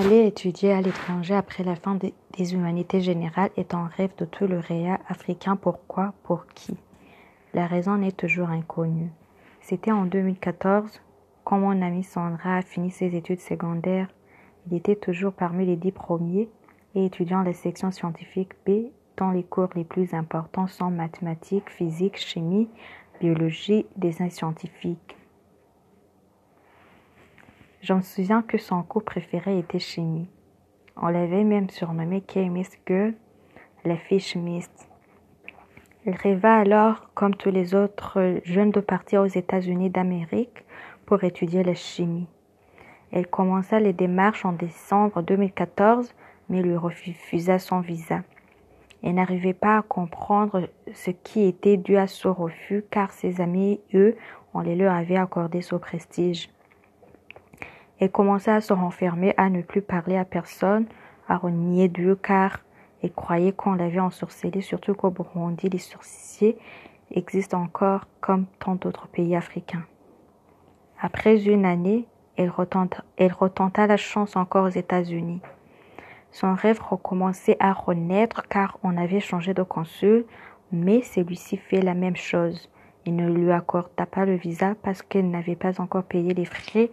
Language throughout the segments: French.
Aller étudier à l'étranger après la fin des humanités générales est un rêve de tout le réa africain. Pourquoi? Pour qui? La raison n'est toujours inconnue. C'était en 2014, quand mon ami Sandra a fini ses études secondaires. Il était toujours parmi les dix premiers et étudiant la section scientifique B, dont les cours les plus importants sont mathématiques, physique, chimie, biologie, design scientifique. Je me souviens que son cours préféré était chimie. On l'avait même surnommé Chemist Girl, la fille chimiste. Il rêva alors, comme tous les autres jeunes, de partir aux États-Unis d'Amérique pour étudier la chimie. Elle commença les démarches en décembre 2014, mais lui refusa son visa. Elle n'arrivait pas à comprendre ce qui était dû à ce refus, car ses amis, eux, on les leur avait accordé ce prestige. Elle commença à se renfermer, à ne plus parler à personne, à renier Dieu, car elle croyait qu'on l'avait ensorcelée, surtout qu'au Burundi, les sorciers existent encore comme tant d'autres pays africains. Après une année, elle retenta, elle retenta la chance encore aux États-Unis. Son rêve recommençait à renaître car on avait changé de consul, mais celui-ci fait la même chose. Il ne lui accorda pas le visa parce qu'elle n'avait pas encore payé les frais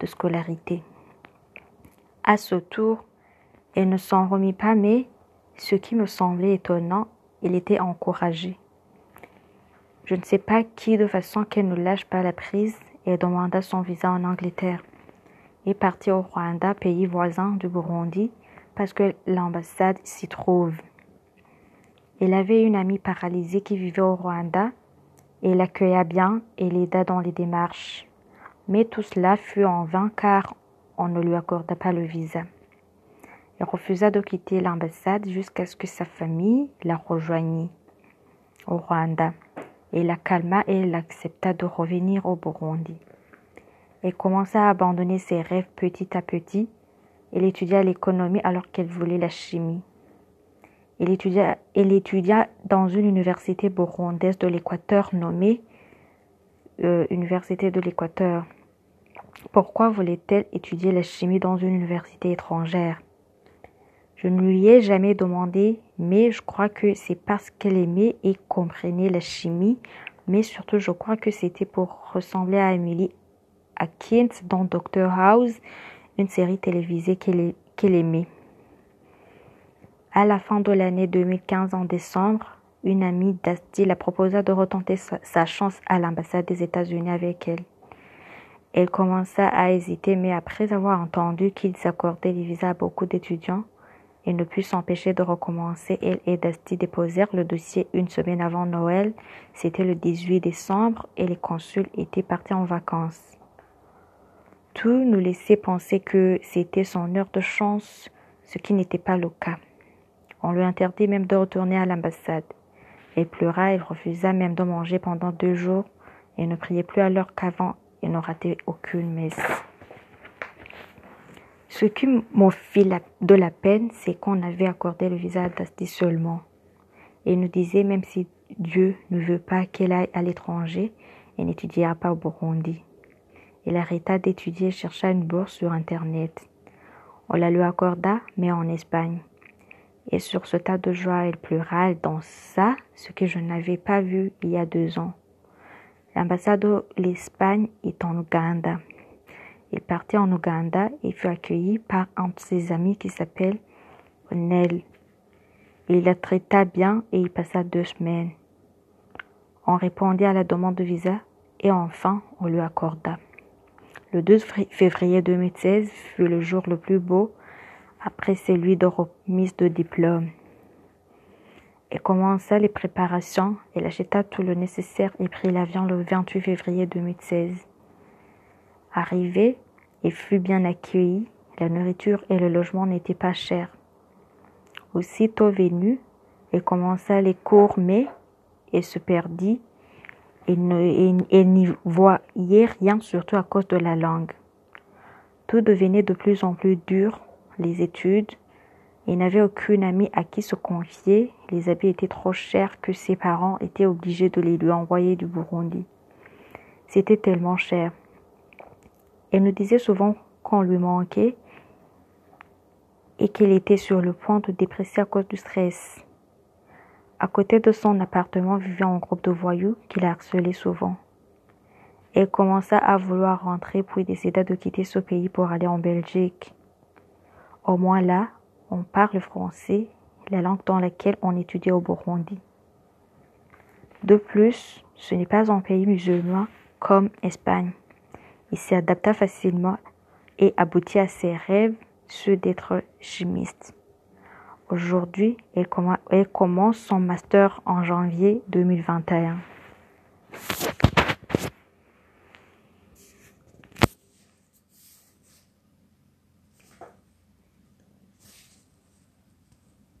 de scolarité. À ce tour, elle ne s'en remit pas, mais ce qui me semblait étonnant, il était encouragé. Je ne sais pas qui, de façon qu'elle ne lâche pas la prise, et demanda son visa en Angleterre. et partit au Rwanda, pays voisin du Burundi, parce que l'ambassade s'y trouve. Elle avait une amie paralysée qui vivait au Rwanda et l'accueilla bien et l'aida dans les démarches. Mais tout cela fut en vain car on ne lui accorda pas le visa. Elle refusa de quitter l'ambassade jusqu'à ce que sa famille la rejoignît au Rwanda et la calma et elle accepta de revenir au Burundi. Elle commença à abandonner ses rêves petit à petit. Elle étudia l'économie alors qu'elle voulait la chimie. Elle étudia dans une université burundaise de l'Équateur nommée euh, Université de l'Équateur. Pourquoi voulait-elle étudier la chimie dans une université étrangère? Je ne lui ai jamais demandé, mais je crois que c'est parce qu'elle aimait et comprenait la chimie, mais surtout je crois que c'était pour ressembler à Emily Atkins dans Doctor House, une série télévisée qu'elle aimait. À la fin de l'année 2015, en décembre, une amie d'Asti la proposa de retenter sa chance à l'ambassade des États-Unis avec elle. Elle commença à hésiter, mais après avoir entendu qu'ils accordaient les visas à beaucoup d'étudiants, elle ne put s'empêcher de recommencer. Elle et Dusty déposèrent le dossier une semaine avant Noël. C'était le 18 décembre et les consuls étaient partis en vacances. Tout nous laissait penser que c'était son heure de chance, ce qui n'était pas le cas. On lui interdit même de retourner à l'ambassade. Elle pleura, elle refusa même de manger pendant deux jours et ne priait plus alors qu'avant et ne ratait aucune messe. Ce qui m'a fait de la peine, c'est qu'on avait accordé le visa à seulement. Et nous disait même si Dieu ne veut pas qu'elle aille à l'étranger, elle n'étudiera pas au Burundi. Elle arrêta d'étudier et chercha une bourse sur Internet. On la lui accorda, mais en Espagne. Et sur ce tas de joie, elle pleura, elle dansa, ce que je n'avais pas vu il y a deux ans. L'ambassade de l'Espagne est en Ouganda. Il partit en Ouganda et fut accueilli par un de ses amis qui s'appelle Onel. Il la traita bien et y passa deux semaines. On répondit à la demande de visa et enfin on lui accorda. Le 2 février 2016 fut le jour le plus beau après celui de remise de diplôme. Commença les préparations, elle acheta tout le nécessaire et prit l'avion le 28 février 2016. Arrivée, et fut bien accueillie, la nourriture et le logement n'étaient pas chers. Aussitôt venue, elle commença les cours, mais elle se perdit et n'y voyait rien, surtout à cause de la langue. Tout devenait de plus en plus dur, les études. Elle n'avait aucune amie à qui se confier. Les habits étaient trop chers que ses parents étaient obligés de les lui envoyer du Burundi. C'était tellement cher. Elle nous disait souvent qu'on lui manquait et qu'il était sur le point de dépresser à cause du stress. À côté de son appartement vivait un groupe de voyous qui la harcelait souvent. Elle commença à vouloir rentrer puis décida de quitter ce pays pour aller en Belgique. Au moins là, on parle français, la langue dans laquelle on étudie au Burundi. De plus, ce n'est pas un pays musulman comme Espagne. Il s'adapta facilement et aboutit à ses rêves, ceux d'être chimiste. Aujourd'hui, elle, commence son master en janvier 2021.